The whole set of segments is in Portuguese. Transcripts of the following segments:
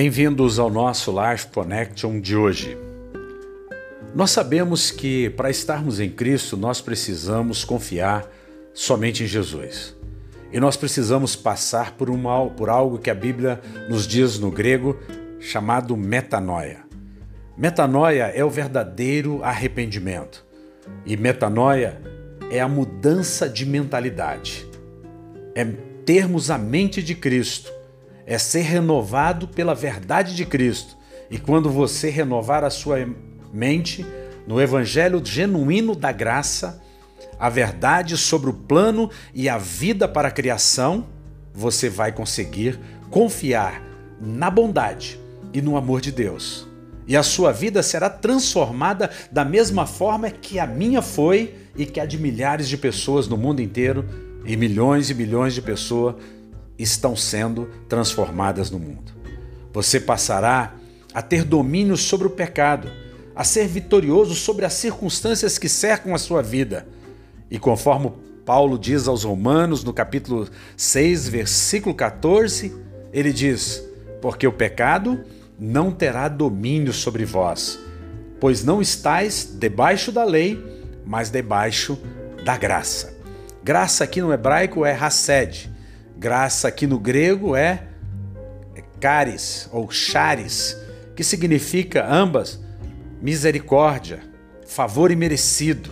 Bem-vindos ao nosso Life Connection de hoje. Nós sabemos que para estarmos em Cristo nós precisamos confiar somente em Jesus. E nós precisamos passar por, uma, por algo que a Bíblia nos diz no grego chamado metanoia. Metanoia é o verdadeiro arrependimento. E metanoia é a mudança de mentalidade. É termos a mente de Cristo é ser renovado pela verdade de Cristo. E quando você renovar a sua mente no evangelho genuíno da graça, a verdade sobre o plano e a vida para a criação, você vai conseguir confiar na bondade e no amor de Deus. E a sua vida será transformada da mesma forma que a minha foi e que a de milhares de pessoas no mundo inteiro e milhões e milhões de pessoas estão sendo transformadas no mundo. Você passará a ter domínio sobre o pecado, a ser vitorioso sobre as circunstâncias que cercam a sua vida. E conforme Paulo diz aos Romanos, no capítulo 6, versículo 14, ele diz: Porque o pecado não terá domínio sobre vós, pois não estáis debaixo da lei, mas debaixo da graça. Graça aqui no hebraico é hased, Graça aqui no grego é caris ou charis, que significa ambas misericórdia, favor imerecido.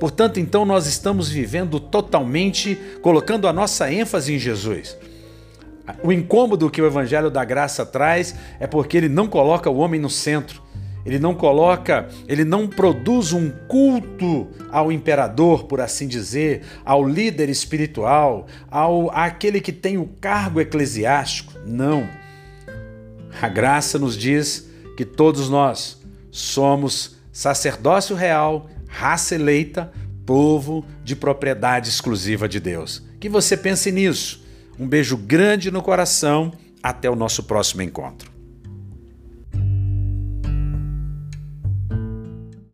Portanto, então nós estamos vivendo totalmente colocando a nossa ênfase em Jesus. O incômodo que o evangelho da graça traz é porque ele não coloca o homem no centro ele não coloca, ele não produz um culto ao imperador, por assim dizer, ao líder espiritual, ao àquele que tem o cargo eclesiástico. Não. A graça nos diz que todos nós somos sacerdócio real, raça eleita, povo de propriedade exclusiva de Deus. Que você pense nisso. Um beijo grande no coração. Até o nosso próximo encontro.